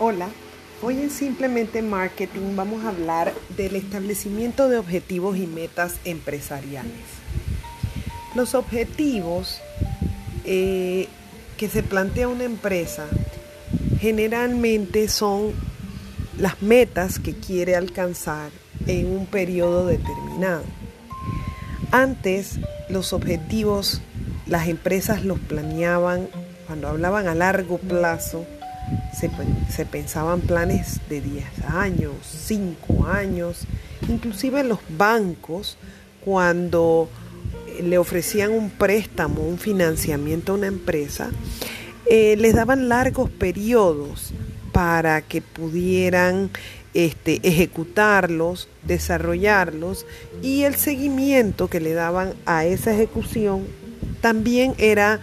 Hola, hoy en Simplemente Marketing vamos a hablar del establecimiento de objetivos y metas empresariales. Los objetivos eh, que se plantea una empresa generalmente son las metas que quiere alcanzar en un periodo determinado. Antes los objetivos las empresas los planeaban cuando hablaban a largo plazo se, pensaban planes de 10 años, 5 años, inclusive los bancos cuando eh, le ofrecían un préstamo, un financiamiento a una empresa, eh, les daban largos periodos para que pudieran este, ejecutarlos, desarrollarlos y el seguimiento que le daban a esa ejecución también era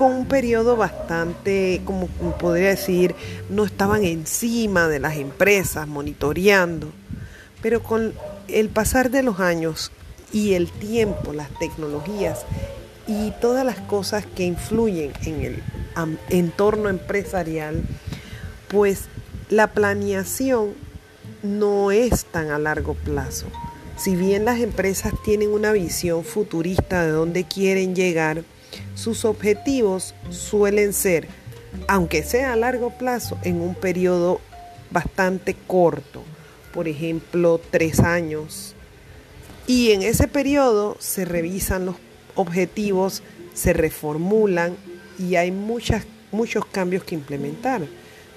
con un periodo bastante, como podría decir, no estaban encima de las empresas monitoreando, pero con el pasar de los años y el tiempo, las tecnologías y todas las cosas que influyen en el entorno empresarial, pues la planeación no es tan a largo plazo. Si bien las empresas tienen una visión futurista de dónde quieren llegar, sus objetivos suelen ser, aunque sea a largo plazo, en un periodo bastante corto, por ejemplo, tres años. Y en ese periodo se revisan los objetivos, se reformulan y hay muchas, muchos cambios que implementar.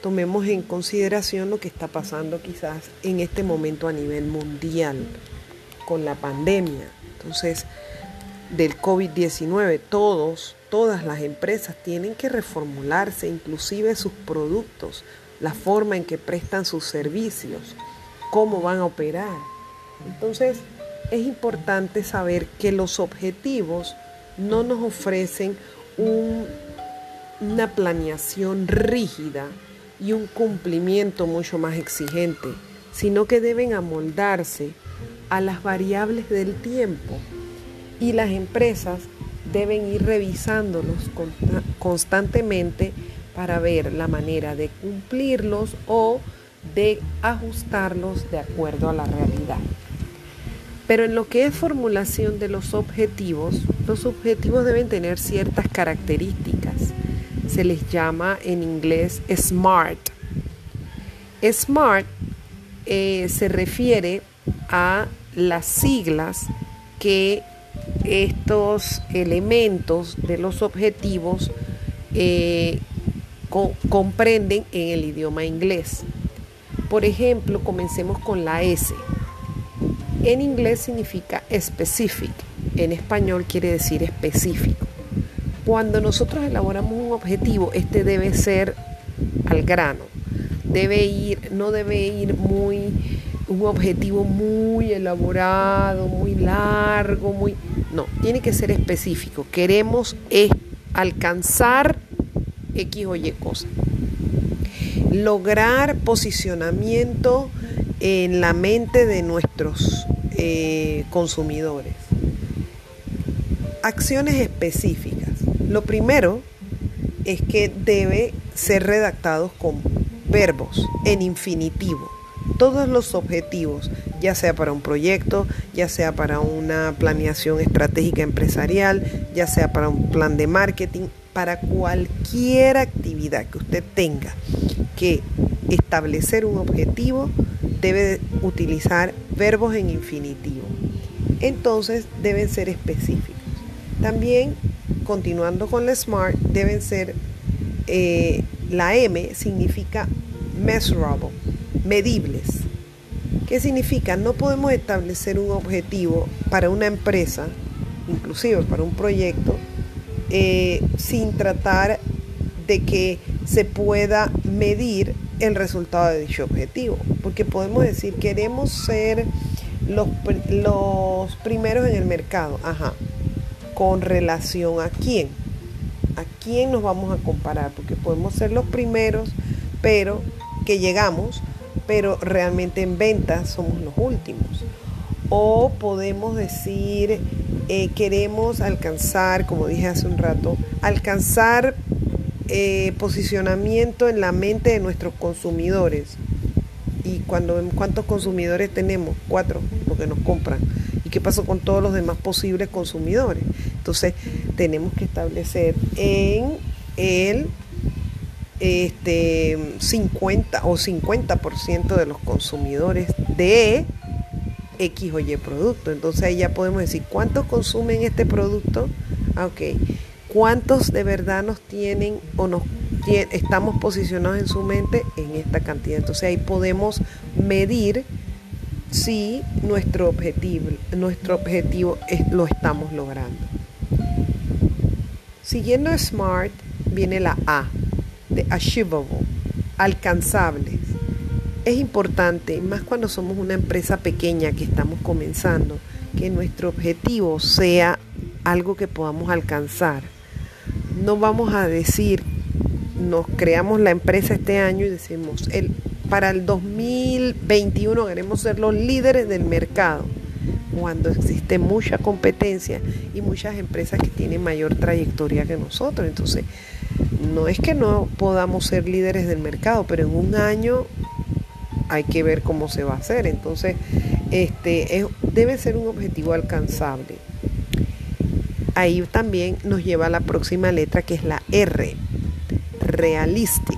Tomemos en consideración lo que está pasando quizás en este momento a nivel mundial con la pandemia. Entonces, del COVID-19. Todos, todas las empresas tienen que reformularse, inclusive sus productos, la forma en que prestan sus servicios, cómo van a operar. Entonces, es importante saber que los objetivos no nos ofrecen una planeación rígida y un cumplimiento mucho más exigente, sino que deben amoldarse a las variables del tiempo y las empresas deben ir revisándolos constantemente para ver la manera de cumplirlos o de ajustarlos de acuerdo a la realidad. Pero en lo que es formulación de los objetivos, los objetivos deben tener ciertas características. Se les llama en inglés SMART. SMART eh, se refiere a las siglas que estos elementos de los objetivos eh, comprenden en el idioma inglés. Por ejemplo, comencemos con la S. En inglés significa specific, en español quiere decir específico. Cuando nosotros elaboramos un objetivo, este debe ser al grano, debe ir, no debe ir muy, un objetivo muy elaborado, muy largo, muy no, tiene que ser específico. Queremos alcanzar X o Y cosa. Lograr posicionamiento en la mente de nuestros eh, consumidores. Acciones específicas. Lo primero es que debe ser redactados con verbos en infinitivo todos los objetivos, ya sea para un proyecto, ya sea para una planeación estratégica empresarial, ya sea para un plan de marketing, para cualquier actividad que usted tenga que establecer un objetivo, debe utilizar verbos en infinitivo. Entonces deben ser específicos. También, continuando con la SMART, deben ser, eh, la M significa measurable medibles. ¿Qué significa? No podemos establecer un objetivo para una empresa, inclusive para un proyecto, eh, sin tratar de que se pueda medir el resultado de dicho objetivo. Porque podemos decir, queremos ser los, los primeros en el mercado. Ajá. ¿Con relación a quién? ¿A quién nos vamos a comparar? Porque podemos ser los primeros, pero que llegamos pero realmente en ventas somos los últimos. O podemos decir, eh, queremos alcanzar, como dije hace un rato, alcanzar eh, posicionamiento en la mente de nuestros consumidores. Y cuando cuántos consumidores tenemos, cuatro, los que nos compran. ¿Y qué pasó con todos los demás posibles consumidores? Entonces, tenemos que establecer en el este 50 o 50% de los consumidores de X o Y producto. Entonces ahí ya podemos decir cuántos consumen este producto. Ah, ok. ¿Cuántos de verdad nos tienen o nos estamos posicionados en su mente en esta cantidad? Entonces ahí podemos medir si nuestro objetivo, nuestro objetivo lo estamos logrando. Siguiendo SMART viene la A, de achievable, alcanzables. Es importante, más cuando somos una empresa pequeña que estamos comenzando, que nuestro objetivo sea algo que podamos alcanzar. No vamos a decir, nos creamos la empresa este año y decimos, el, para el 2021 queremos ser los líderes del mercado cuando existe mucha competencia y muchas empresas que tienen mayor trayectoria que nosotros. Entonces, no es que no podamos ser líderes del mercado, pero en un año hay que ver cómo se va a hacer. Entonces, este debe ser un objetivo alcanzable. Ahí también nos lleva a la próxima letra que es la R, realistic,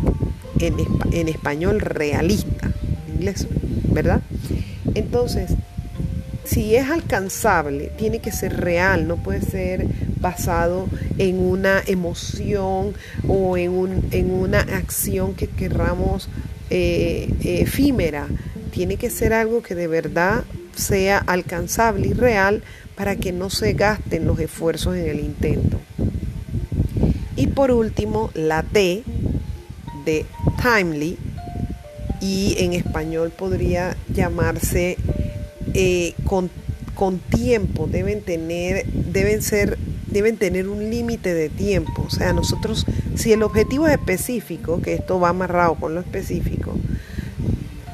en, en español realista, en inglés, ¿verdad? Entonces, si es alcanzable, tiene que ser real, no puede ser basado en una emoción o en, un, en una acción que querramos eh, efímera. Tiene que ser algo que de verdad sea alcanzable y real para que no se gasten los esfuerzos en el intento. Y por último, la T de timely y en español podría llamarse eh, con, con, tiempo, deben tener, deben ser, deben tener un límite de tiempo. O sea, nosotros, si el objetivo es específico, que esto va amarrado con lo específico,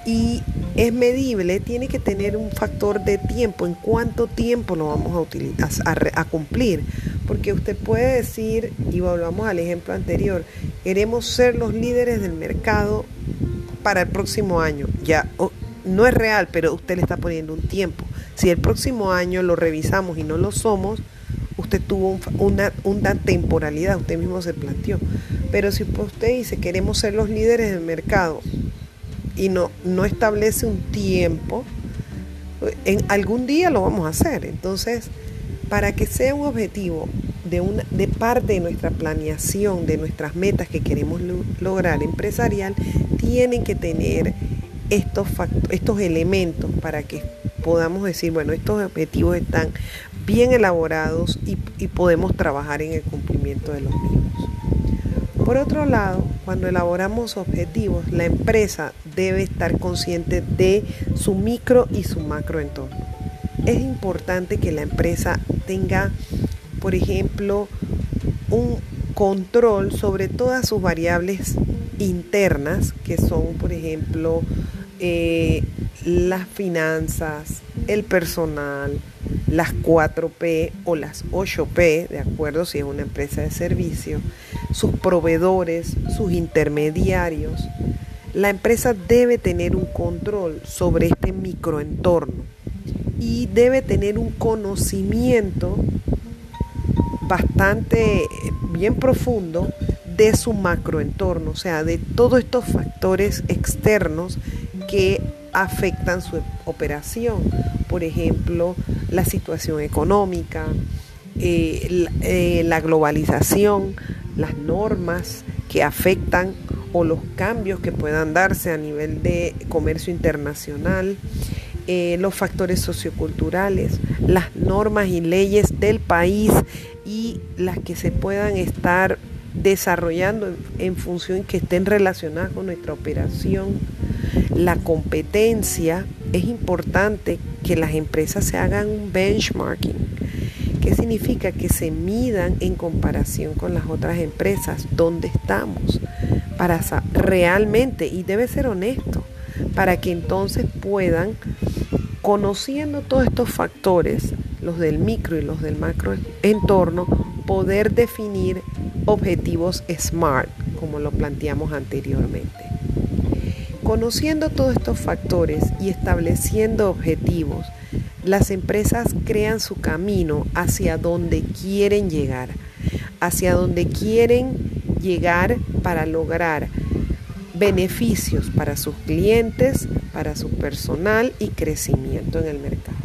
y es medible, tiene que tener un factor de tiempo, en cuánto tiempo lo vamos a, utilizar, a, cumplir. Porque usted puede decir, y volvamos al ejemplo anterior, queremos ser los líderes del mercado para el próximo año. Ya, no es real, pero usted le está poniendo un tiempo. Si el próximo año lo revisamos y no lo somos, usted tuvo una, temporalidad, usted mismo se planteó. Pero si usted dice queremos ser los líderes del mercado y no, no establece un tiempo, en algún día lo vamos a hacer. Entonces, para que sea un objetivo de, una, de parte de nuestra planeación, de nuestras metas que queremos lograr empresarial, tienen que tener estos, estos elementos para que podamos decir, bueno, estos objetivos están bien elaborados y, y podemos trabajar en el cumplimiento de los mismos. Por otro lado, cuando elaboramos objetivos, la empresa debe estar consciente de su micro y su macro entorno. Es importante que la empresa tenga, por ejemplo, un control sobre todas sus variables internas, que son, por ejemplo, eh, las finanzas, el personal, las 4P o las 8P, de acuerdo si es una empresa de servicio, sus proveedores, sus intermediarios. La empresa debe tener un control sobre este microentorno y debe tener un conocimiento bastante bien profundo de su macroentorno, o sea, de todos estos factores externos que afectan su operación. Por ejemplo, la situación económica, eh, eh, la globalización, las normas que afectan o los cambios que puedan darse a nivel de comercio internacional, eh, los factores socioculturales, las normas y leyes del país y las que se puedan estar desarrollando en, función que estén relacionadas con nuestra operación. La competencia, es importante que las empresas se hagan un benchmarking. ¿Qué significa? Que se midan en comparación con las otras empresas, dónde estamos, para realmente, y debe ser honesto, para que entonces puedan, conociendo todos estos factores, los del micro y los del macro entorno, poder definir objetivos SMART como lo planteamos anteriormente. Conociendo todos estos factores y estableciendo objetivos, las empresas crean su camino hacia donde quieren llegar, hacia donde quieren llegar para lograr beneficios para sus clientes, para su personal y crecimiento en el mercado.